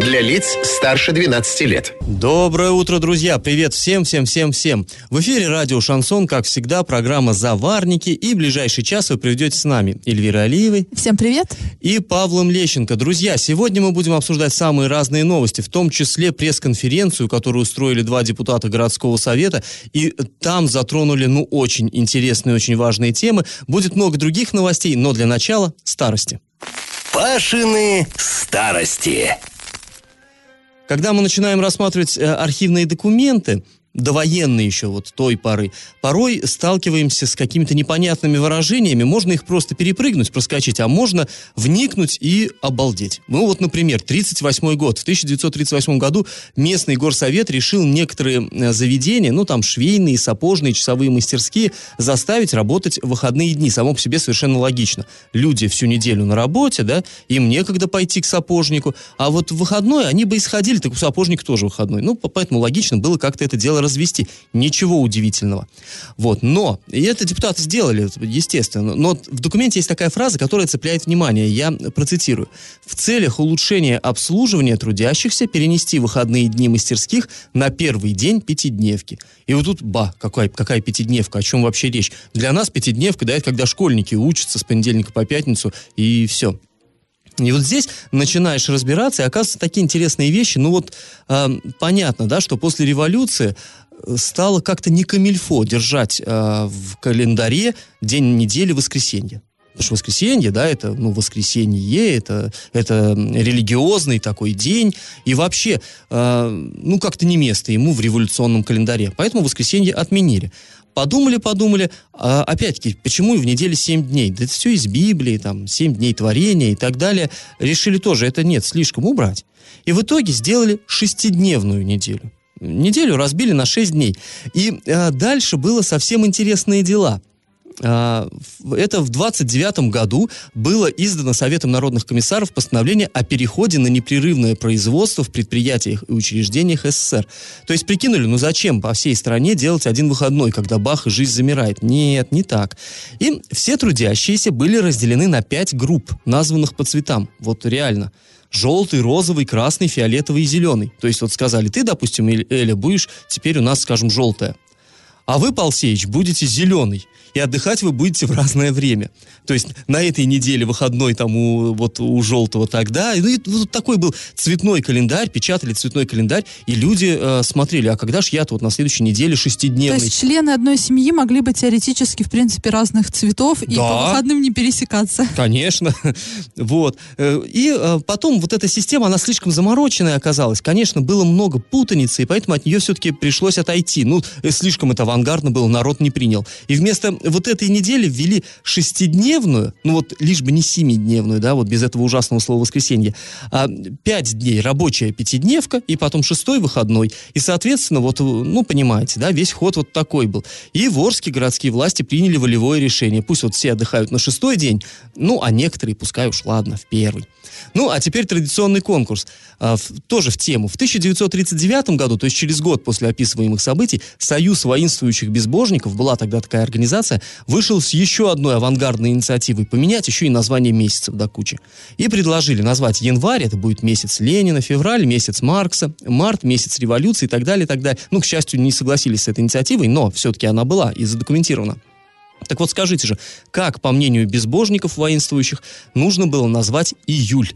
Для лиц старше 12 лет. Доброе утро, друзья! Привет всем, всем, всем, всем! В эфире радио «Шансон», как всегда, программа «Заварники», и в ближайший час вы проведете с нами Эльвира Алиевой. Всем привет! И Павлом Лещенко. Друзья, сегодня мы будем обсуждать самые разные новости, в том числе пресс-конференцию, которую устроили два депутата городского совета, и там затронули, ну, очень интересные, очень важные темы. Будет много других новостей, но для начала старости. Пашины старости. Когда мы начинаем рассматривать э, архивные документы, довоенные еще вот той поры, порой сталкиваемся с какими-то непонятными выражениями, можно их просто перепрыгнуть, проскочить, а можно вникнуть и обалдеть. Ну вот, например, 38 год. В 1938 году местный горсовет решил некоторые э, заведения, ну там швейные, сапожные, часовые мастерские, заставить работать в выходные дни. Само по себе совершенно логично. Люди всю неделю на работе, да, им некогда пойти к сапожнику, а вот в выходной они бы исходили, так у сапожника тоже выходной. Ну, поэтому логично было как-то это дело развести. Ничего удивительного. Вот. Но, и это депутаты сделали, естественно, но в документе есть такая фраза, которая цепляет внимание. Я процитирую. В целях улучшения обслуживания трудящихся перенести выходные дни мастерских на первый день пятидневки. И вот тут, ба, какая, какая пятидневка, о чем вообще речь? Для нас пятидневка, да, это когда школьники учатся с понедельника по пятницу, и все. И вот здесь начинаешь разбираться, и оказываются такие интересные вещи. Ну вот э, понятно, да, что после революции э, стало как-то не камильфо держать э, в календаре день недели воскресенье. Потому что воскресенье, да, это, ну, воскресенье, это, это религиозный такой день, и вообще, э, ну, как-то не место ему в революционном календаре. Поэтому воскресенье отменили. Подумали, подумали, а, опять-таки, почему в неделе 7 дней? Да это все из Библии, там, 7 дней творения и так далее. Решили тоже, это нет, слишком убрать. И в итоге сделали шестидневную неделю. Неделю разбили на 6 дней. И а, дальше было совсем интересные дела – это в 29 году было издано Советом народных комиссаров постановление о переходе на непрерывное производство в предприятиях и учреждениях СССР. То есть прикинули, ну зачем по всей стране делать один выходной, когда бах и жизнь замирает? Нет, не так. И все трудящиеся были разделены на пять групп, названных по цветам. Вот реально желтый, розовый, красный, фиолетовый и зеленый. То есть вот сказали, ты, допустим, Эля, будешь теперь у нас, скажем, желтая. А вы, Пал Сеич, будете зеленый и отдыхать вы будете в разное время. То есть на этой неделе выходной там у, вот, у желтого тогда. Ну, и вот такой был цветной календарь, печатали цветной календарь, и люди э, смотрели, а когда ж я-то вот на следующей неделе шестидневный. То есть члены одной семьи могли быть теоретически, в принципе, разных цветов и да. по выходным не пересекаться. Конечно. вот. Э, и э, потом вот эта система, она слишком замороченная оказалась. Конечно, было много путаницы, и поэтому от нее все-таки пришлось отойти. Ну, э, слишком это авангардно было, народ не принял. И вместо вот этой недели ввели шестидневную, ну вот лишь бы не семидневную, да, вот без этого ужасного слова воскресенье, а пять дней рабочая пятидневка и потом шестой выходной. И, соответственно, вот, ну, понимаете, да, весь ход вот такой был. И в Орске городские власти приняли волевое решение. Пусть вот все отдыхают на шестой день, ну, а некоторые, пускай уж, ладно, в первый. Ну, а теперь традиционный конкурс. А, в, тоже в тему. В 1939 году, то есть через год после описываемых событий, Союз воинствующих безбожников, была тогда такая организация, вышел с еще одной авангардной инициативой поменять еще и название месяцев до кучи. И предложили назвать январь, это будет месяц Ленина, февраль, месяц Маркса, март, месяц революции и так далее, и так далее. Ну, к счастью, не согласились с этой инициативой, но все-таки она была и задокументирована. Так вот скажите же, как, по мнению безбожников воинствующих, нужно было назвать июль?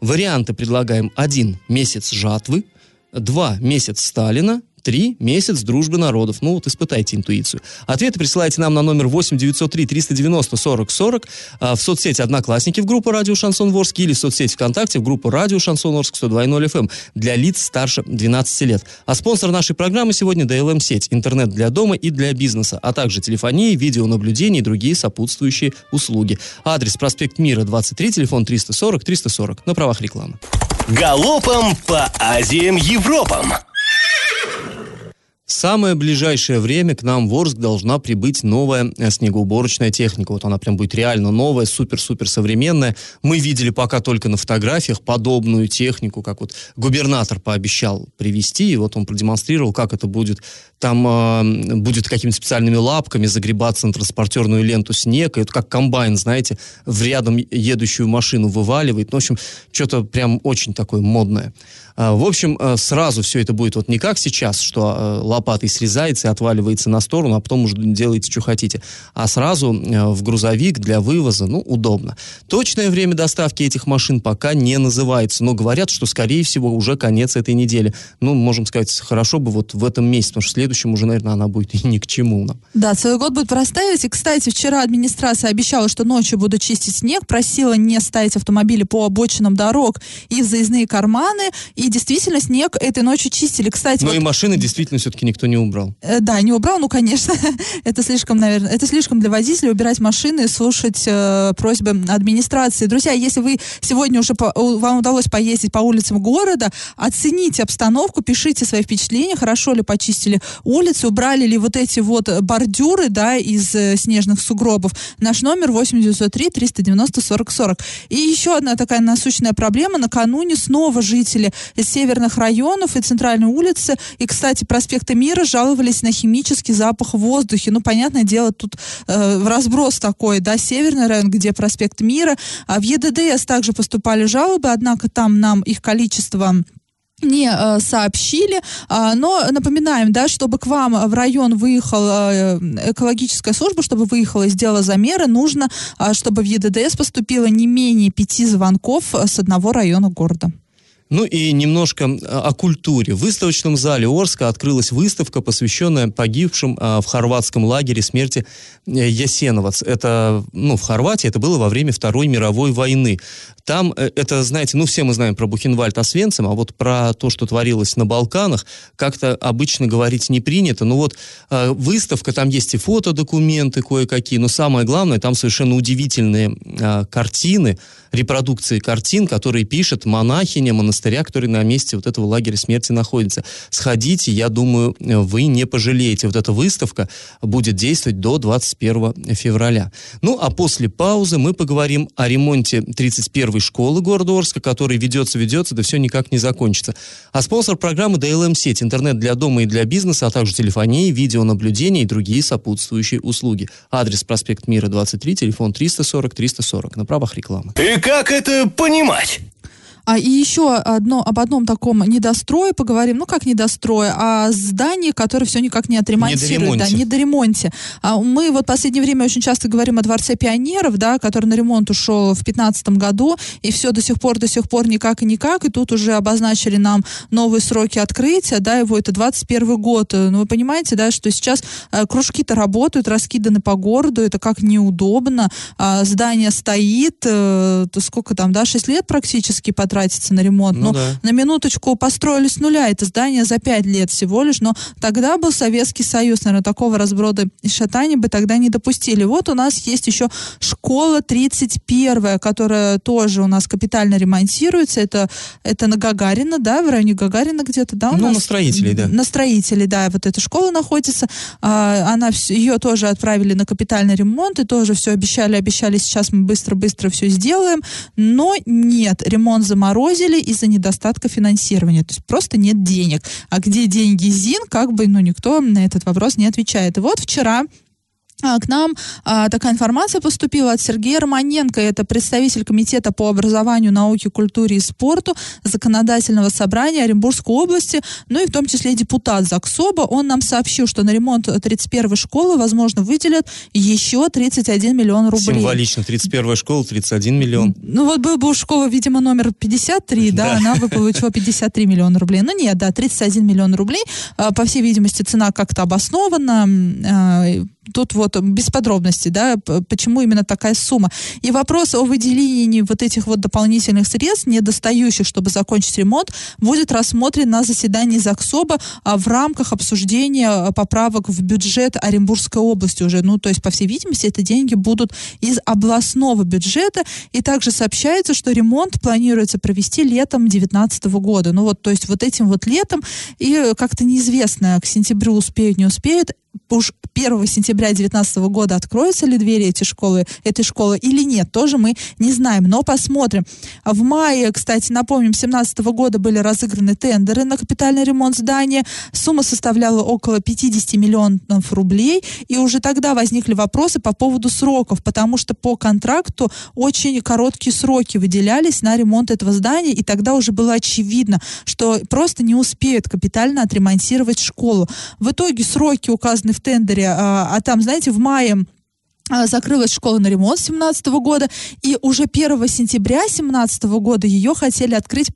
Варианты предлагаем. Один – месяц жатвы, два – месяц Сталина, Три месяц дружбы народов. Ну вот испытайте интуицию. Ответы присылайте нам на номер 8 903 390 40 40 а, в соцсети Одноклассники в группу Радио Шансон Ворск или в соцсети ВКонтакте в группу Радио Шансон Орск 102.0 FM эм для лиц старше 12 лет. А спонсор нашей программы сегодня DLM сеть, интернет для дома и для бизнеса, а также телефонии, видеонаблюдение и другие сопутствующие услуги. Адрес проспект Мира 23, телефон 340 340 на правах рекламы. Галопом по Азиям Европам! В самое ближайшее время к нам в Орск должна прибыть новая э, снегоуборочная техника. Вот она прям будет реально новая, супер-супер современная. Мы видели пока только на фотографиях подобную технику, как вот губернатор пообещал привезти, и вот он продемонстрировал, как это будет. Там э, будет какими-то специальными лапками загребаться на транспортерную ленту снег, и это как комбайн, знаете, в рядом едущую машину вываливает. Ну, в общем, что-то прям очень такое модное. Э, в общем, э, сразу все это будет вот не как сейчас, что э, лопатой срезается и отваливается на сторону, а потом уже делаете, что хотите. А сразу э, в грузовик для вывоза, ну, удобно. Точное время доставки этих машин пока не называется, но говорят, что, скорее всего, уже конец этой недели. Ну, можем сказать, хорошо бы вот в этом месяце, потому что в следующем уже, наверное, она будет и ни к чему нам. Да, целый год будет проставить. И, кстати, вчера администрация обещала, что ночью будут чистить снег, просила не ставить автомобили по обочинам дорог и в заездные карманы. И действительно, снег этой ночью чистили. Кстати, но вот... и машины действительно все-таки никто не убрал. Э, да, не убрал, ну, конечно, это слишком, наверное, это слишком для водителя убирать машины слушать э, просьбы администрации. Друзья, если вы сегодня уже, по, вам удалось поездить по улицам города, оцените обстановку, пишите свои впечатления, хорошо ли почистили улицы, убрали ли вот эти вот бордюры, да, из э, снежных сугробов. Наш номер 8903 390 40 40. И еще одна такая насущная проблема. Накануне снова жители северных районов и центральной улицы, и, кстати, проспекта Мира жаловались на химический запах в воздухе. Ну, понятное дело, тут э, разброс такой, да, северный район, где проспект Мира. А в ЕДДС также поступали жалобы, однако там нам их количество не э, сообщили, э, но напоминаем, да, чтобы к вам в район выехала э, экологическая служба, чтобы выехала и сделала замеры, нужно, э, чтобы в ЕДДС поступило не менее пяти звонков с одного района города. Ну и немножко о культуре. В выставочном зале Орска открылась выставка, посвященная погибшим в хорватском лагере смерти э, Ясеновац. Это, ну, в Хорватии это было во время Второй мировой войны. Там, э, это, знаете, ну, все мы знаем про Бухенвальд Освенцим, а вот про то, что творилось на Балканах, как-то обычно говорить не принято. Ну вот э, выставка, там есть и фотодокументы кое-какие, но самое главное, там совершенно удивительные картины, репродукции картин, которые пишет монахиня монастыря, который на месте вот этого лагеря смерти находится. Сходите, я думаю, вы не пожалеете. Вот эта выставка будет действовать до 21 февраля. Ну, а после паузы мы поговорим о ремонте 31-й школы города Орска, который ведется, ведется, да все никак не закончится. А спонсор программы DLM сеть, интернет для дома и для бизнеса, а также телефонии, видеонаблюдение и другие сопутствующие услуги. Адрес проспект Мира 23, телефон 340 340. На правах рекламы. Ты как это понимать? А и еще одно, об одном таком недострое поговорим. Ну, как недострое, а здании, которое все никак не отремонтируют. Да, не до ремонте. А мы вот в последнее время очень часто говорим о Дворце пионеров, да, который на ремонт ушел в 2015 году, и все до сих пор, до сих пор никак и никак, и тут уже обозначили нам новые сроки открытия, да, его это 21 год. Ну, вы понимаете, да, что сейчас э, кружки-то работают, раскиданы по городу, это как неудобно, а здание стоит, э, сколько там, да, 6 лет практически потратили тратится на ремонт. Ну, но да. на минуточку построили с нуля это здание за пять лет всего лишь, но тогда был Советский Союз, наверное, такого разброда и шатания бы тогда не допустили. Вот у нас есть еще школа 31, которая тоже у нас капитально ремонтируется. Это, это на Гагарина, да, в районе Гагарина где-то, да? У ну, нас, на строителей, да. На строителей, да, вот эта школа находится. А, она, ее тоже отправили на капитальный ремонт, и тоже все обещали, обещали, сейчас мы быстро-быстро все сделаем, но нет, ремонт заморозили заморозили из-за недостатка финансирования. То есть просто нет денег. А где деньги ЗИН, как бы, ну, никто на этот вопрос не отвечает. И вот вчера к нам а, такая информация поступила от Сергея Романенко, это представитель Комитета по образованию, науке, культуре и спорту Законодательного собрания Оренбургской области, ну и в том числе депутат ЗАГСОБа. Он нам сообщил, что на ремонт 31-й школы, возможно, выделят еще 31 миллион рублей. Символично, 31-я школа, 31 миллион. Ну вот был бы у школы, видимо, номер 53, да, она бы получила 53 миллиона рублей. Ну нет, да, 31 миллион рублей. А, по всей видимости, цена как-то обоснована. Тут вот вот без подробностей, да, почему именно такая сумма. И вопрос о выделении вот этих вот дополнительных средств, недостающих, чтобы закончить ремонт, будет рассмотрен на заседании ЗАГСОБа а, в рамках обсуждения а, поправок в бюджет Оренбургской области уже. Ну, то есть, по всей видимости, это деньги будут из областного бюджета. И также сообщается, что ремонт планируется провести летом 2019 года. Ну вот, то есть вот этим вот летом и как-то неизвестно, к сентябрю успеют, не успеют уж 1 сентября 2019 года откроются ли двери эти школы, этой школы или нет, тоже мы не знаем, но посмотрим. В мае, кстати, напомним, 2017 года были разыграны тендеры на капитальный ремонт здания. Сумма составляла около 50 миллионов рублей, и уже тогда возникли вопросы по поводу сроков, потому что по контракту очень короткие сроки выделялись на ремонт этого здания, и тогда уже было очевидно, что просто не успеют капитально отремонтировать школу. В итоге сроки указаны в тендере, а, а там, знаете, в мае а, закрылась школа на ремонт 2017 года, и уже 1 сентября 2017 года ее хотели открыть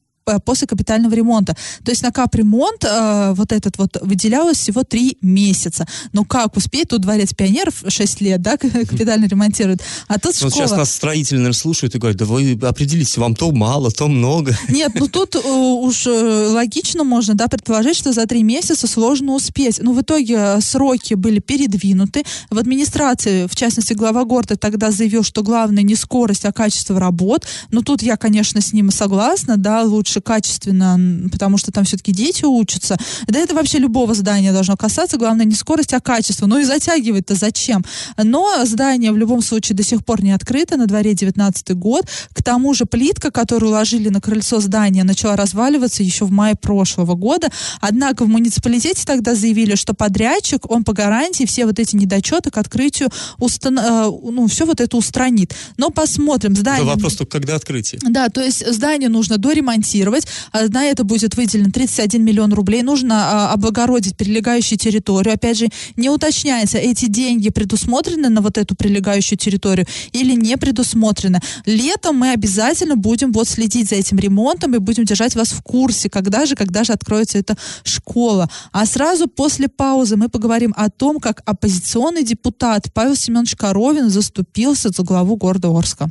после капитального ремонта. То есть на капремонт э, вот этот вот выделялось всего три месяца. Ну как успеть? Тут дворец пионеров 6 лет, да, капитально ремонтируют. А тут школа... Вот сейчас нас строители, наверное, слушают и говорят, да вы определитесь, вам то мало, то много. Нет, ну тут э, уж э, логично можно, да, предположить, что за три месяца сложно успеть. Но в итоге э, сроки были передвинуты. В администрации, в частности, глава города тогда заявил, что главное не скорость, а качество работ. Но тут я, конечно, с ним согласна, да, лучше лучше, качественно, потому что там все-таки дети учатся. Да это вообще любого здания должно касаться. Главное не скорость, а качество. Ну и затягивать-то зачем? Но здание в любом случае до сих пор не открыто. На дворе 19 год. К тому же плитка, которую ложили на крыльцо здания, начала разваливаться еще в мае прошлого года. Однако в муниципалитете тогда заявили, что подрядчик, он по гарантии все вот эти недочеты к открытию устан... Э, ну, все вот это устранит. Но посмотрим. Здание... Это вопрос только когда открытие. Да, то есть здание нужно доремонтировать ремонтировать. А, на это будет выделено 31 миллион рублей. Нужно а, облагородить прилегающую территорию. Опять же, не уточняется, эти деньги предусмотрены на вот эту прилегающую территорию или не предусмотрены. Летом мы обязательно будем вот следить за этим ремонтом и будем держать вас в курсе, когда же, когда же откроется эта школа. А сразу после паузы мы поговорим о том, как оппозиционный депутат Павел Семенович Коровин заступился за главу города Орска.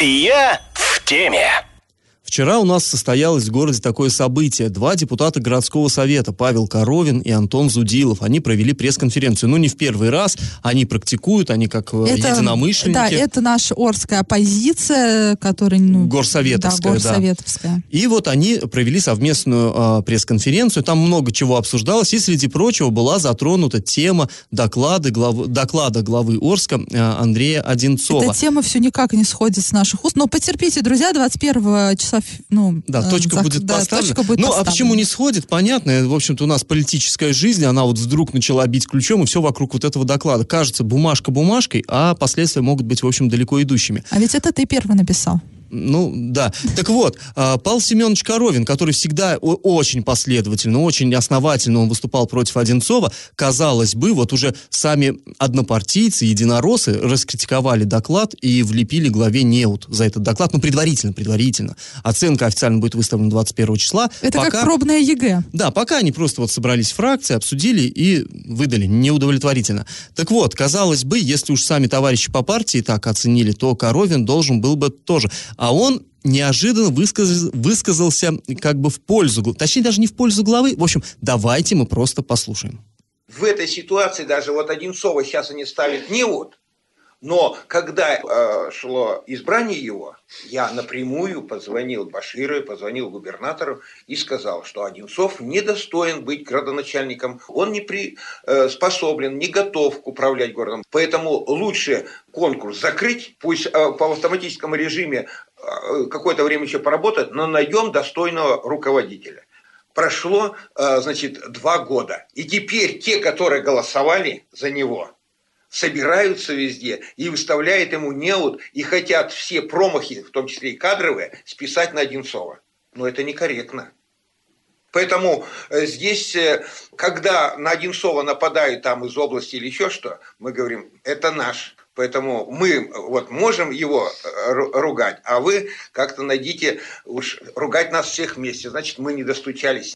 Я в теме. Вчера у нас состоялось в городе такое событие. Два депутата городского совета, Павел Коровин и Антон Зудилов, они провели пресс-конференцию. Ну, не в первый раз, они практикуют, они как э, это, единомышленники. Да, это наша Орская оппозиция, которая... Ну, Горсоветовская, да, Горсоветовская. Да. И вот они провели совместную э, пресс-конференцию, там много чего обсуждалось, и, среди прочего, была затронута тема доклада главы, доклада главы Орска э, Андрея Одинцова. Эта тема все никак не сходит с наших уст, но потерпите, друзья, 21 числа ну, да, точка зак... будет да, поставлена. Точка будет ну, поставлена. а почему не сходит, понятно. В общем-то, у нас политическая жизнь, она вот вдруг начала бить ключом, и все вокруг вот этого доклада. Кажется, бумажка бумажкой, а последствия могут быть, в общем, далеко идущими. А ведь это ты первый написал. Ну, да. Так вот, а, Павел Семенович Коровин, который всегда очень последовательно, очень основательно он выступал против Одинцова, казалось бы, вот уже сами однопартийцы, единоросы раскритиковали доклад и влепили главе неуд за этот доклад, ну, предварительно, предварительно. Оценка официально будет выставлена 21 числа. Это пока, как пробная ЕГЭ. Да, пока они просто вот собрались фракции, обсудили и выдали неудовлетворительно. Так вот, казалось бы, если уж сами товарищи по партии так оценили, то Коровин должен был бы тоже а он неожиданно высказал, высказался как бы в пользу, точнее даже не в пользу главы. В общем, давайте мы просто послушаем. В этой ситуации даже вот Одинцова сейчас они ставят не вот, но когда э, шло избрание его, я напрямую позвонил Баширу, позвонил губернатору и сказал, что Одинцов недостоин быть градоначальником, он не при, э, способен, не готов управлять городом. Поэтому лучше конкурс закрыть, пусть э, по автоматическому режиме какое-то время еще поработать, но найдем достойного руководителя. Прошло, э, значит, два года. И теперь те, которые голосовали за него, собираются везде и выставляют ему неуд и хотят все промахи, в том числе и кадровые, списать на Одинцова. Но это некорректно. Поэтому э, здесь, э, когда на Одинцова нападают там из области или еще что, мы говорим, это наш. Поэтому мы вот можем его э, ругать, а вы как-то найдите уж ругать нас всех вместе. Значит, мы не достучались.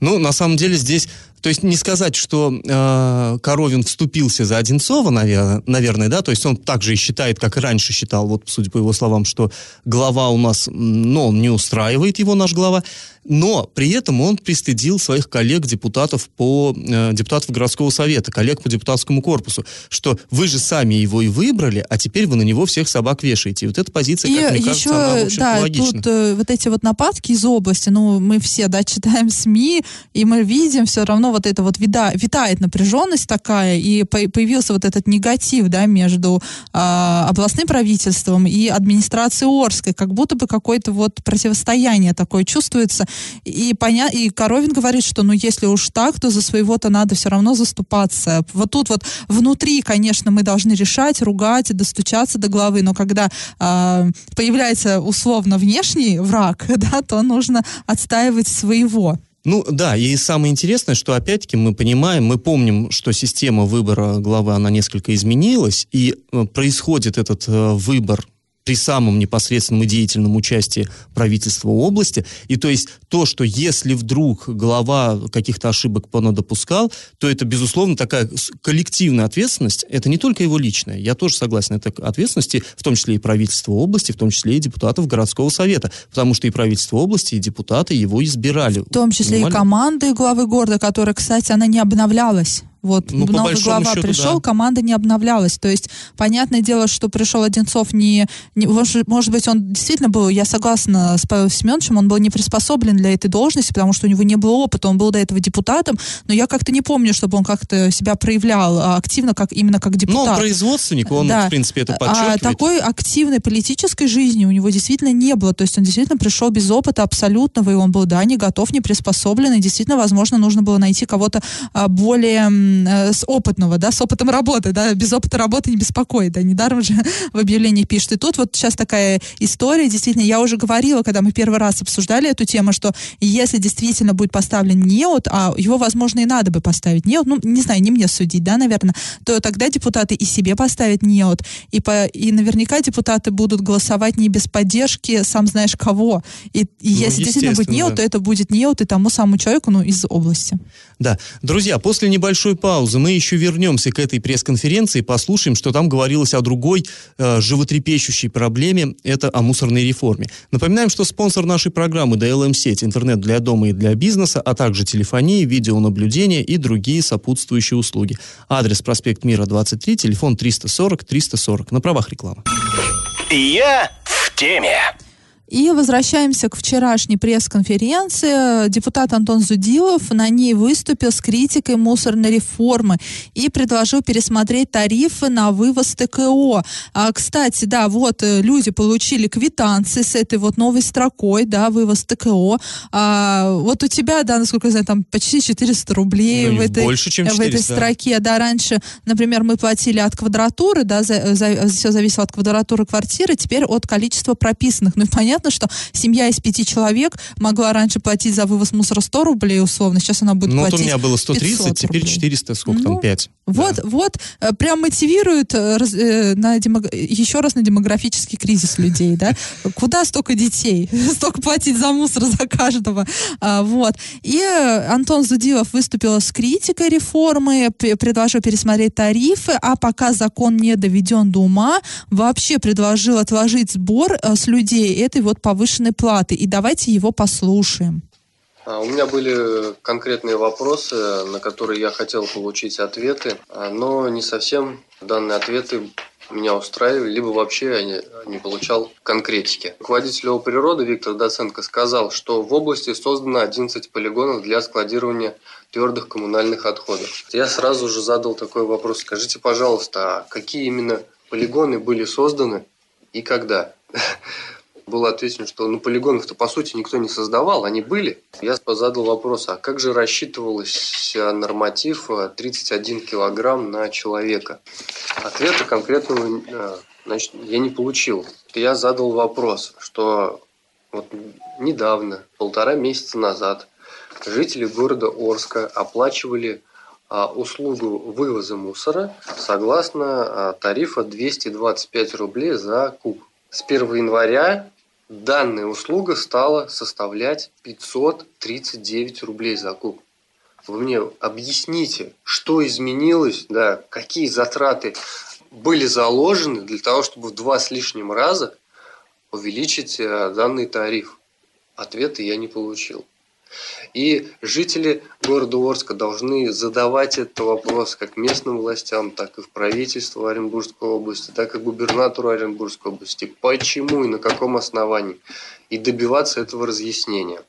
Ну, на самом деле здесь То есть не сказать, что э, Коровин вступился за Одинцова, наверное, наверное, да, то есть он также и считает, как и раньше считал, вот судя по его словам, что глава у нас, ну, он не устраивает его наш глава, но при этом он пристыдил своих коллег-депутатов по э, депутатов городского совета, коллег по депутатскому корпусу, что вы же сами его и выбрали, а теперь вы на него всех собак вешаете. И вот эта позиция, как и мне еще, кажется, она, в общем да, логична. тут э, вот эти вот нападки из области, ну, мы все, да, читаем СМИ, и мы видим все равно вот это вот вида, витает напряженность такая, и по- появился вот этот негатив, да, между а, областным правительством и администрацией Орской, как будто бы какое-то вот противостояние такое чувствуется, и, поня... и Коровин говорит, что ну если уж так, то за своего-то надо все равно заступаться. Вот тут вот внутри, конечно, мы должны решать, ругать, достучаться до главы, но когда а, появляется условно внешний враг, да, то нужно отстаивать своего. Ну да, и самое интересное, что опять-таки мы понимаем, мы помним, что система выбора главы, она несколько изменилась, и э, происходит этот э, выбор при самом непосредственном и деятельном участии правительства области. И то есть то, что если вдруг глава каких-то ошибок понадопускал, то это, безусловно, такая коллективная ответственность. Это не только его личная. Я тоже согласен. Это ответственности, в том числе и правительства области, в том числе и депутатов городского совета. Потому что и правительство области, и депутаты его избирали. В том числе и Понимали? команды главы города, которая, кстати, она не обновлялась. Вот Ну, новый глава счету, пришел, да. команда не обновлялась. То есть, понятное дело, что пришел Одинцов не, не- может, может быть, он действительно был, я согласна с Павелом Семеновичем, он был не приспособлен для этой должности, потому что у него не было опыта, он был до этого депутатом, но я как-то не помню, чтобы он как-то себя проявлял а, активно, как именно как Но депутат. он производственник, он, Да. в принципе, это А подчеркивает. такой активной политической жизни у него действительно не было. То есть он действительно пришел без опыта абсолютного, и он был, да, не готов, не приспособлен, и действительно, возможно, нужно было найти кого-то а, более с опытного, да, с опытом работы, да, без опыта работы не беспокоит, да, недаром же в объявлении пишет. И тут вот сейчас такая история, действительно, я уже говорила, когда мы первый раз обсуждали эту тему, что если действительно будет поставлен неот, а его, возможно, и надо бы поставить неот, ну, не знаю, не мне судить, да, наверное, то тогда депутаты и себе поставят неот, и, по, и наверняка депутаты будут голосовать не без поддержки, сам знаешь кого. И, и Ну, если действительно будет неот, да. то это будет неот и тому самому человеку, ну, из области. Да. Друзья, после небольшой паузы мы еще вернемся к этой пресс-конференции послушаем, что там говорилось о другой э, животрепещущей проблеме, это о мусорной реформе. Напоминаем, что спонсор нашей программы ДЛМ-сеть, интернет для дома и для бизнеса, а также телефонии, видеонаблюдение и другие сопутствующие услуги. Адрес проспект Мира, 23, телефон 340-340. На правах рекламы. Я в теме. И возвращаемся к вчерашней пресс-конференции. Депутат Антон Зудилов на ней выступил с критикой мусорной реформы и предложил пересмотреть тарифы на вывоз ТКО. А, кстати, да, вот э, люди получили квитанции с этой вот новой строкой, да, вывоз ТКО. А, вот у тебя, да, насколько я знаю, там почти 400 рублей Ну, в этой, больше, чем в этой 400. строке. Да, раньше, например, мы платили от квадратуры, да, за, все зависело от квадратуры квартиры, теперь от количества прописанных. Ну и понятно, что семья из пяти человек могла раньше платить за вывоз мусора 100 рублей условно, сейчас она будет Ну, вот у платить меня было 130, 500 теперь рублей. 400, сколько Ну, там, 5. Вот, вот, э, прям мотивирует э, раз- э, на демог- еще раз на демографический кризис людей, да? Куда столько детей? Столько платить за мусор за каждого. А, вот. И Антон Зудилов выступил с критикой реформы, предложил пересмотреть тарифы, а пока закон не доведен до ума, вообще предложил отложить сбор с людей этой вот повышенной платы. И давайте его послушаем. А, У меня были конкретные вопросы, на которые я хотел получить ответы, а, но не совсем данные ответы меня устраивали, либо вообще я не, не получал конкретики. Руководитель ООО «Природа» Виктор Доценко сказал, что в области создано 11 полигонов для складирования твердых коммунальных отходов. Я сразу же задал такой вопрос. Скажите, пожалуйста, а какие именно полигоны были созданы и когда? было отвечено, что ну, полигонов-то по сути никто не создавал, они были. Я задал вопрос, а как же рассчитывался норматив э, 31 килограмм на человека? Ответа конкретного э, значит, я не получил. Я задал вопрос, что вот недавно, полтора месяца назад, жители города Орска оплачивали услугу вывоза мусора согласно тарифа 225 рублей за куб. С 1 января данная услуга стала составлять 539 рублей за куб. вы мне объясните, что изменилось, да, какие затраты были заложены для того, чтобы в два с лишним раза увеличить э, данный тариф. Ответа я не получил. И жители города Орска должны задавать этот вопрос как местным властям, так и в правительство Оренбургской области, так и губернатору Оренбургской области. Почему и на каком основании? И добиваться этого разъяснения.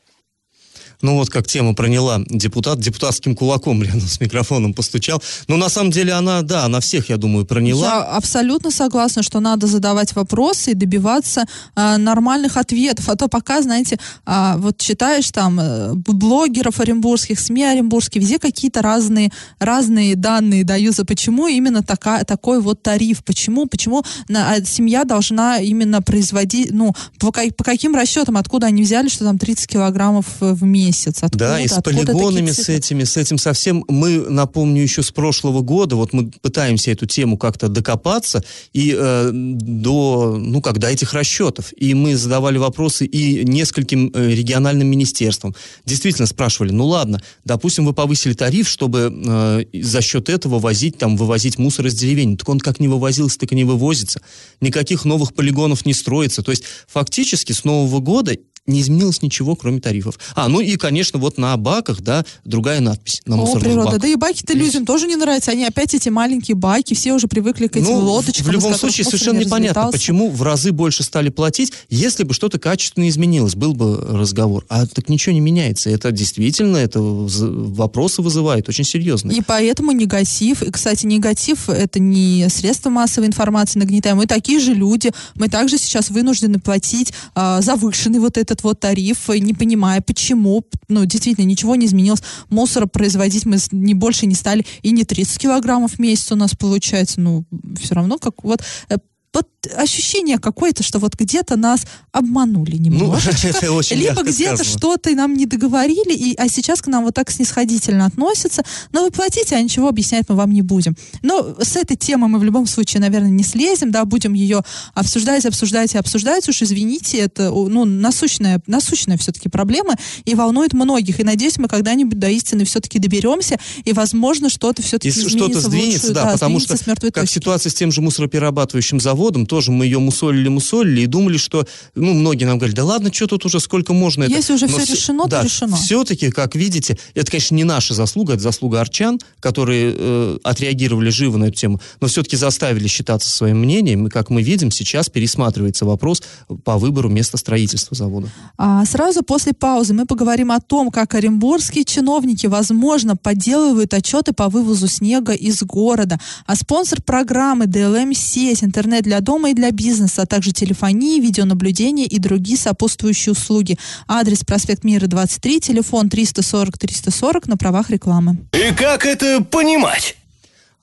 Ну вот как тема проняла депутат, депутатским кулаком рядом с микрофоном постучал. Но на самом деле она, да, она всех, я думаю, проняла. Я абсолютно согласна, что надо задавать вопросы и добиваться э, нормальных ответов. А то пока, знаете, э, вот читаешь там э, блогеров оренбургских, СМИ оренбургские, везде какие-то разные, разные данные даются. Почему именно такая, такой вот тариф? Почему, почему на, а, семья должна именно производить, ну, по, по каким расчетам, откуда они взяли, что там 30 килограммов в месяц? Месяц. Откуда, да, и с полигонами, с этими, с этим совсем. Мы, напомню, еще с прошлого года, вот мы пытаемся эту тему как-то докопаться и э, до, ну как, до этих расчетов. И мы задавали вопросы и нескольким э, региональным министерствам. Действительно спрашивали, ну ладно, допустим, вы повысили тариф, чтобы э, за счет этого возить, там, вывозить мусор из деревень. Так он как не вывозился, так и не вывозится. Никаких новых полигонов не строится. То есть фактически с Нового года не изменилось ничего, кроме тарифов. А, ну и, конечно, вот на баках, да, другая надпись на О, природа. Баках. Да и баки-то людям тоже не нравятся. Они опять эти маленькие баки, все уже привыкли к этим ну, лодочкам. В любом случае, совершенно не непонятно, почему в разы больше стали платить, если бы что-то качественно изменилось, был бы разговор. А так ничего не меняется. Это действительно, это вопросы вызывает очень серьезные. И поэтому негатив, и, кстати, негатив это не средство массовой информации нагнетаем. Мы такие же люди, мы также сейчас вынуждены платить а, завышенный вот этот вот тариф, не понимая, почему, ну, действительно, ничего не изменилось. Мусора производить мы не больше не стали, и не 30 килограммов в месяц у нас получается, ну, все равно, как вот э, вот ощущение какое-то, что вот где-то нас обманули ну, немножечко, ну, либо где-то что-то нам не договорили, и, а сейчас к нам вот так снисходительно относятся, но вы платите, а ничего объяснять мы вам не будем. Но с этой темы мы в любом случае, наверное, не слезем, да, будем ее обсуждать, обсуждать и обсуждать, уж извините, это, ну, насущная, насущная все-таки проблема, и волнует многих, и надеюсь, мы когда-нибудь до истины все-таки доберемся, и, возможно, что-то все-таки изменится что-то сдвинется, лучшую, да, да, потому что, как точки. ситуация с тем же мусороперерабатывающим заводом, заводом, тоже мы ее мусолили, мусолили и думали, что, ну, многие нам говорили, да ладно, что тут уже, сколько можно это. Если уже Но все решено, да, то решено. Все-таки, как видите, это, конечно, не наша заслуга, это заслуга арчан, которые э, отреагировали живо на эту тему, но все-таки заставили считаться своим мнением, и, как мы видим, сейчас пересматривается вопрос по выбору места строительства завода. А сразу после паузы мы поговорим о том, как оренбургские чиновники, возможно, подделывают отчеты по вывозу снега из города. А спонсор программы DLM-сеть, интернет для дома и для бизнеса, а также телефонии, видеонаблюдения и другие сопутствующие услуги. Адрес проспект Мира 23, телефон 340 340 на правах рекламы. И как это понимать?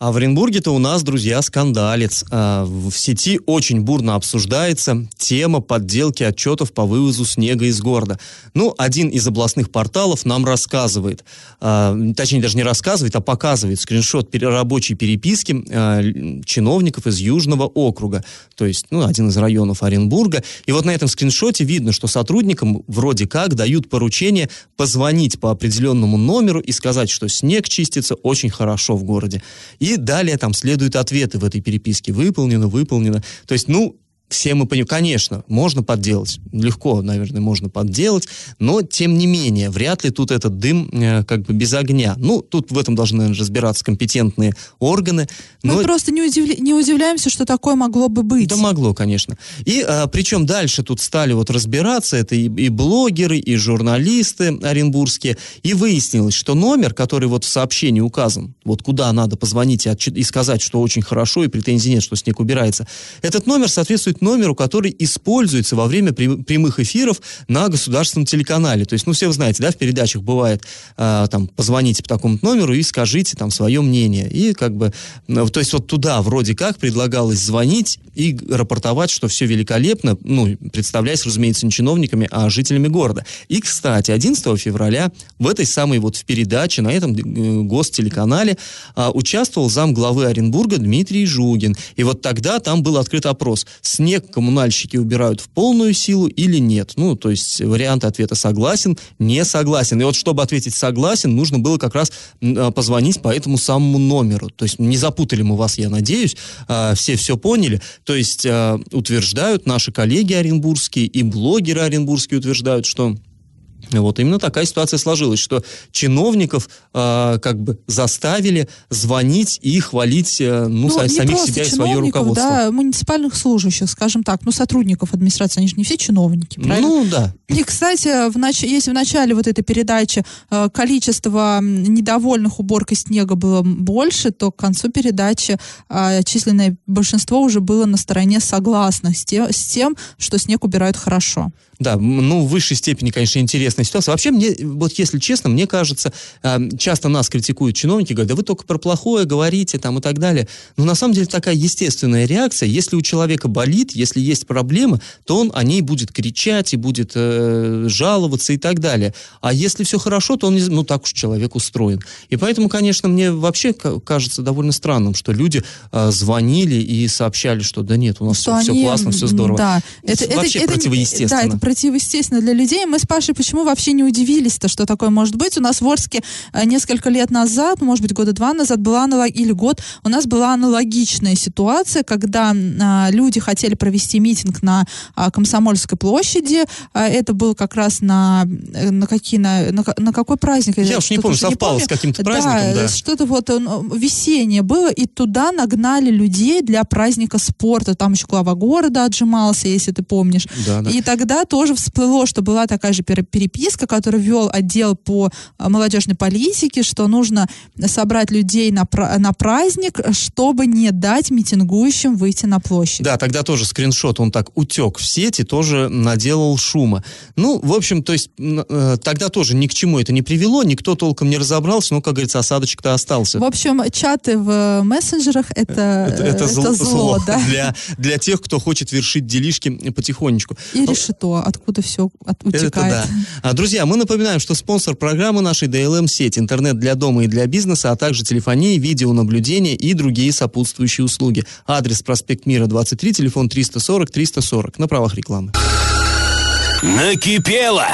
А в Оренбурге-то у нас, друзья, скандалец. А, в сети очень бурно обсуждается тема подделки отчетов по вывозу снега из города. Ну, один из областных порталов нам рассказывает, а, точнее, даже не рассказывает, а показывает скриншот рабочей переписки а, чиновников из Южного округа, то есть, ну, один из районов Оренбурга. И вот на этом скриншоте видно, что сотрудникам вроде как дают поручение позвонить по определенному номеру и сказать, что снег чистится очень хорошо в городе. И и далее там следуют ответы в этой переписке. Выполнено, выполнено. То есть, ну, все мы понимаем, конечно, можно подделать, легко, наверное, можно подделать, но, тем не менее, вряд ли тут этот дым э, как бы без огня. Ну, тут в этом должны, наверное, разбираться компетентные органы. Мы но... просто не, удивля... не удивляемся, что такое могло бы быть. Да могло, конечно. И а, причем дальше тут стали вот разбираться, это и, и блогеры, и журналисты оренбургские, и выяснилось, что номер, который вот в сообщении указан, вот куда надо позвонить и, отчет... и сказать, что очень хорошо, и претензий нет, что снег убирается, этот номер соответствует к номеру, который используется во время прямых эфиров на государственном телеканале. То есть, ну, все вы знаете, да, в передачах бывает, э, там, позвоните по такому номеру и скажите там свое мнение. И как бы, ну, то есть вот туда вроде как предлагалось звонить и рапортовать, что все великолепно, ну, представляясь, разумеется, не чиновниками, а жителями города. И, кстати, 11 февраля в этой самой вот в передаче на этом э, гостелеканале э, участвовал зам главы Оренбурга Дмитрий Жугин. И вот тогда там был открыт опрос. С снег коммунальщики убирают в полную силу или нет. Ну, то есть варианты ответа согласен, не согласен. И вот чтобы ответить согласен, нужно было как раз а, позвонить по этому самому номеру. То есть не запутали мы вас, я надеюсь, а, все все поняли. То есть а, утверждают наши коллеги оренбургские и блогеры оренбургские утверждают, что вот именно такая ситуация сложилась, что чиновников э, как бы заставили звонить и хвалить э, ну, ну, самих себя и свое руководство. Да, муниципальных служащих, скажем так, ну, сотрудников администрации, они же не все чиновники, правильно? Ну, да. И, кстати, в нач... если в начале вот этой передачи э, количество недовольных уборкой снега было больше, то к концу передачи э, численное большинство уже было на стороне согласных с тем, с тем что снег убирают хорошо. Да, ну, в высшей степени, конечно, интересная ситуация. Вообще, мне, вот если честно, мне кажется, э, часто нас критикуют чиновники, говорят, да вы только про плохое говорите там и так далее. Но на самом деле такая естественная реакция. Если у человека болит, если есть проблемы, то он о ней будет кричать и будет э, жаловаться и так далее. А если все хорошо, то он, не, ну, так уж человек устроен. И поэтому, конечно, мне вообще кажется довольно странным, что люди э, звонили и сообщали, что да нет, у нас что все, они, все классно, все здорово. Да, это, вообще это, противоестественно. Да, это противоестественно для людей. Мы с Пашей почему вообще не удивились-то, что такое может быть? У нас в Орске э, несколько лет назад, может быть, года два назад, была аналог... или год, у нас была аналогичная ситуация, когда а, люди хотели провести митинг на а, Комсомольской площади. А, это был как раз на, э, на какие, на, на, на какой праздник? Я уж не помню, совпало не помню. с каким-то праздником, да. да. что-то вот он, весеннее было, и туда нагнали людей для праздника спорта. Там еще глава города отжимался, если ты помнишь. Да, да. И тогда то тоже всплыло, что была такая же переписка, которую вел отдел по а, молодежной политике, что нужно собрать людей на, на праздник, чтобы не дать митингующим выйти на площадь. Да, тогда тоже скриншот, он так утек в сети, тоже наделал шума. Ну, в общем, то есть э, тогда тоже ни к чему это не привело, никто толком не разобрался, но, как говорится, осадочек-то остался. В общем, чаты в мессенджерах это, это, это, это зло, зло да? для, для тех, кто хочет вершить делишки потихонечку. И решето откуда все от, утекает. Это да. А, друзья, мы напоминаем, что спонсор программы нашей DLM-сеть, интернет для дома и для бизнеса, а также телефонии, видеонаблюдение и другие сопутствующие услуги. Адрес проспект Мира, 23, телефон 340 340. На правах рекламы. Накипело!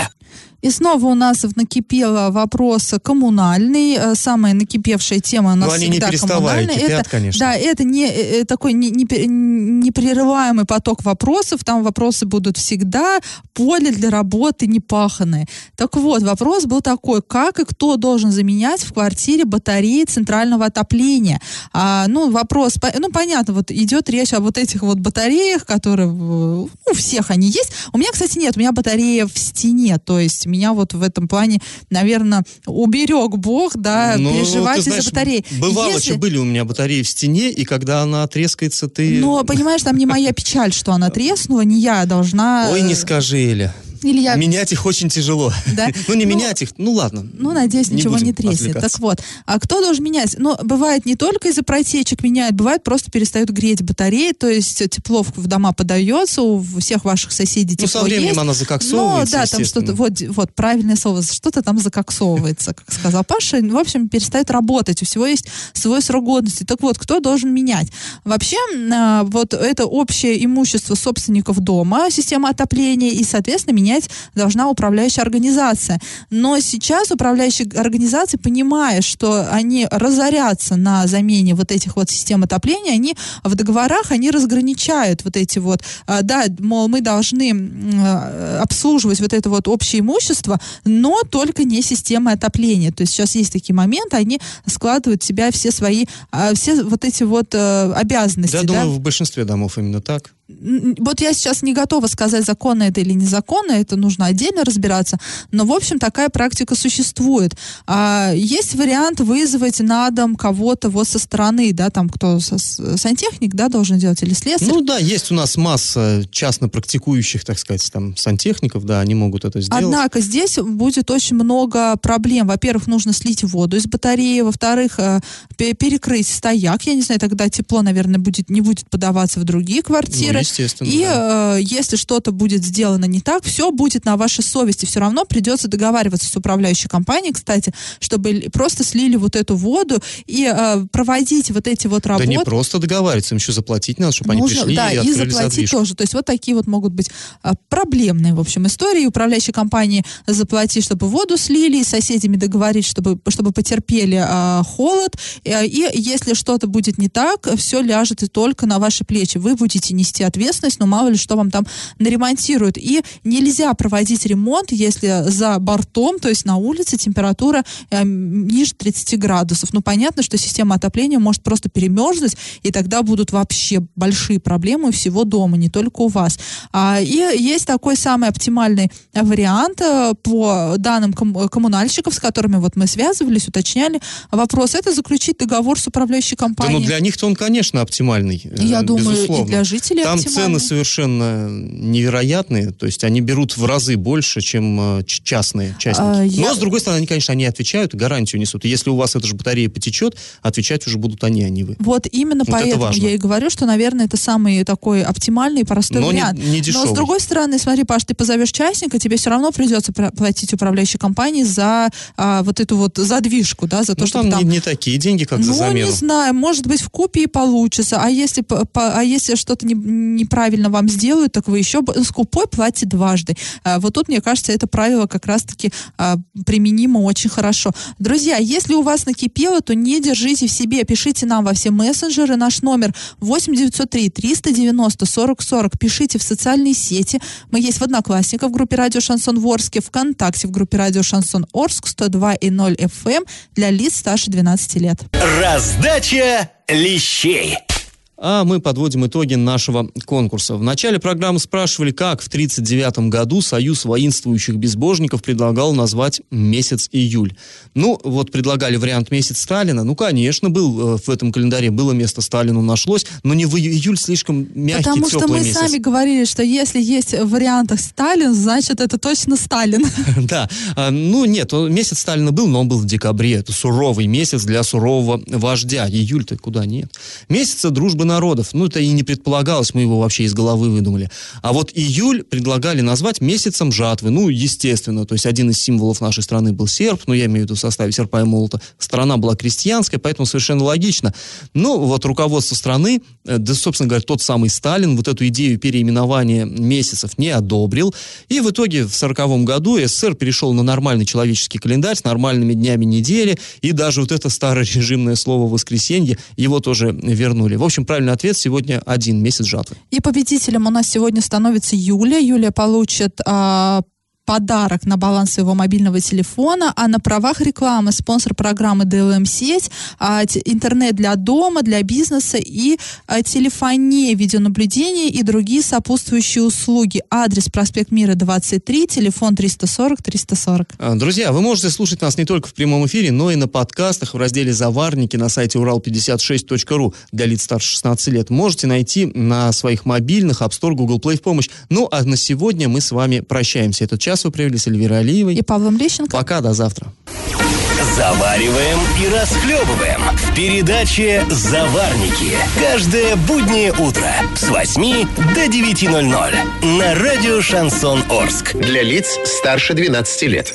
И снова у нас накипел вопрос коммунальный. Э, самая накипевшая тема у нас Но они всегда не коммунальная. Кипят, это, конечно. Да, это не э, э, такой не, не, непрерываемый поток вопросов. Там вопросы будут всегда. Поле для работы не паханное. Так вот, вопрос был такой, как и кто должен заменять в квартире батареи центрального отопления? А, ну, вопрос, ну, понятно, вот идет речь о вот этих вот батареях, которые, ну, у всех они есть. У меня, кстати, нет, у меня батарея в стене, то есть меня вот в этом плане, наверное, уберег Бог, да, ну, переживать из-за батареи. Бывало, Если... что были у меня батареи в стене, и когда она трескается, ты... Но, понимаешь, там не моя печаль, что она треснула, не я должна... Ой, не скажи, Эля. Или я... Менять их очень тяжело. Да? ну, не ну, менять их, ну ладно. Ну, надеюсь, не ничего не треснет. Так вот, а кто должен менять? Ну, бывает не только из-за протечек меняют, бывает просто перестают греть батареи, то есть тепло в дома подается, у всех ваших соседей тепло Ну, со временем есть. она закоксовывается, Ну, да, там что-то, вот, вот, правильное слово, что-то там закоксовывается, как сказал Паша. В общем, перестает работать, у всего есть свой срок годности. Так вот, кто должен менять? Вообще, а, вот это общее имущество собственников дома, система отопления, и, соответственно, менять менять должна управляющая организация. Но сейчас управляющая организация, понимая, что они разорятся на замене вот этих вот систем отопления, они в договорах, они разграничают вот эти вот, а, да, мол, мы должны а, обслуживать вот это вот общее имущество, но только не системы отопления. То есть сейчас есть такие моменты, они складывают в себя все свои, а, все вот эти вот э, обязанности. Да, да? думаю, в большинстве домов именно так вот я сейчас не готова сказать, законно это или незаконно, это нужно отдельно разбираться, но, в общем, такая практика существует. А, есть вариант вызвать на дом кого-то вот со стороны, да, там кто, со, сантехник, да, должен делать, или слесарь? Ну да, есть у нас масса частно практикующих, так сказать, там, сантехников, да, они могут это сделать. Однако здесь будет очень много проблем. Во-первых, нужно слить воду из батареи, во-вторых, э, перекрыть стояк, я не знаю, тогда тепло, наверное, будет, не будет подаваться в другие квартиры, Ну, естественно, И да. э, если что-то будет сделано не так, все будет на вашей совести. Все равно придется договариваться с управляющей компанией, кстати, чтобы просто слили вот эту воду и э, проводить вот эти вот Да работы. не просто договариваться, им еще заплатить надо, чтобы они Нужно, пришли да, и и, открыли заплатить задвижку. тоже. То есть вот такие вот могут быть а, проблемные, в общем, истории. Управляющей компании заплатить, чтобы воду слили, и с соседями договорить, чтобы, чтобы потерпели а, холод. Э, И если что-то будет не так, все ляжет и только на ваши плечи. Вы будете нести ответственность, но мало ли что вам там наремонтируют. И нельзя проводить ремонт, если за бортом, то есть на улице, температура э, ниже 30 градусов. Ну, понятно, что система отопления может просто перемерзнуть, и тогда будут вообще большие проблемы у всего дома, не только у вас. А, и есть такой самый оптимальный э, вариант э, по данным ком- коммунальщиков, с которыми вот мы связывались, уточняли вопрос, это заключить договор с управляющей Да, компанией. ну для них-то он, конечно, оптимальный. э, Я думаю, безусловно. и для жителей Там оптимальный. цены совершенно невероятные, то есть они берут в разы больше, чем э, частные частники. А, я- Но, с другой стороны, они, конечно, они отвечают, гарантию несут. И если у вас эта же батарея потечет, отвечать уже будут они, а не вы. Вот именно Вот это поэтому я и говорю, что, наверное, это самый такой оптимальный и простой Но не- вариант. не Но дешевый. с другой стороны, смотри, Паш, ты позовешь частника, тебе все равно придется платить управляющей компании за а, вот эту вот задвижку, да, за то, Ну, чтобы там, там... Не, не такие деньги, как за ну, замену. не знаю, может быть, в купе и получится. А если, по- а если что-то не- неправильно вам сделают, так вы еще б- скупой платите дважды. А, вот тут, мне кажется, это правило как раз-таки а, применимо очень хорошо. Друзья, если у вас накипело, то не держите в себе. Пишите нам во все мессенджеры. Наш номер 8903 390 40 40. Пишите в социальные сети. Мы есть в Одноклассниках в группе Радио Шансон Ворске, ВКонтакте в группе Радио Шансон Орск 102 и 0 FM для лиц старше 12 лет. Раздача лещей. А мы подводим итоги нашего конкурса. В начале программы спрашивали, как в 1939 году Союз воинствующих безбожников предлагал назвать месяц июль. Ну, вот предлагали вариант месяц Сталина. Ну, конечно, был э, в этом календаре, было место Сталину нашлось, но не в ию- июль слишком мягкий, Потому что мы месяц. сами говорили, что если есть в вариантах Сталин, значит это точно Сталин. Да, А, ну нет, месяц Сталина был, но он был в декабре. Это суровый месяц для сурового вождя. Июль-то куда нет. Месяца дружбы народов. Ну это и не предполагалось, мы его вообще из головы выдумали. А вот июль предлагали назвать месяцем жатвы. Ну, естественно, то есть один из символов нашей страны был серп, ну я имею в виду в составе серпа и молота. Страна была крестьянская, поэтому совершенно логично. Ну, вот руководство страны, э, да, собственно говоря, тот самый Сталин, вот эту идею переименования месяцев не одобрил. И в итоге в сороковом году СССР перешел на нормальный человеческий календарь с нормальными днями недели, и даже вот это старое режимное слово «воскресенье» его тоже вернули. В общем, правильный ответ сегодня один месяц жатвы. И победителем у нас сегодня становится Юлия. Юлия получит а, подарок на баланс своего мобильного телефона, а на правах рекламы спонсор программы DLM сеть, а, интернет для дома, для бизнеса и а, телефония, видеонаблюдение и другие сопутствующие услуги. Адрес проспект Мира 23, телефон 340 340. А, Друзья, вы можете слушать нас не только в прямом эфире, но и на подкастах в разделе «Заварники» на сайте урал56.ру для лиц старше 16 лет. Можете найти на своих мобильных App Store, Google Play в помощь. Ну, а на сегодня мы с вами прощаемся. Этот час вы провели с Эльвирой Алиевой. И Павлом Лещенко. Пока, до завтра. Завариваем и расхлебываем в передаче «Заварники». Каждое буднее утро с 8 до 9.00 на радио «Шансон Орск». Для лиц старше 12 лет.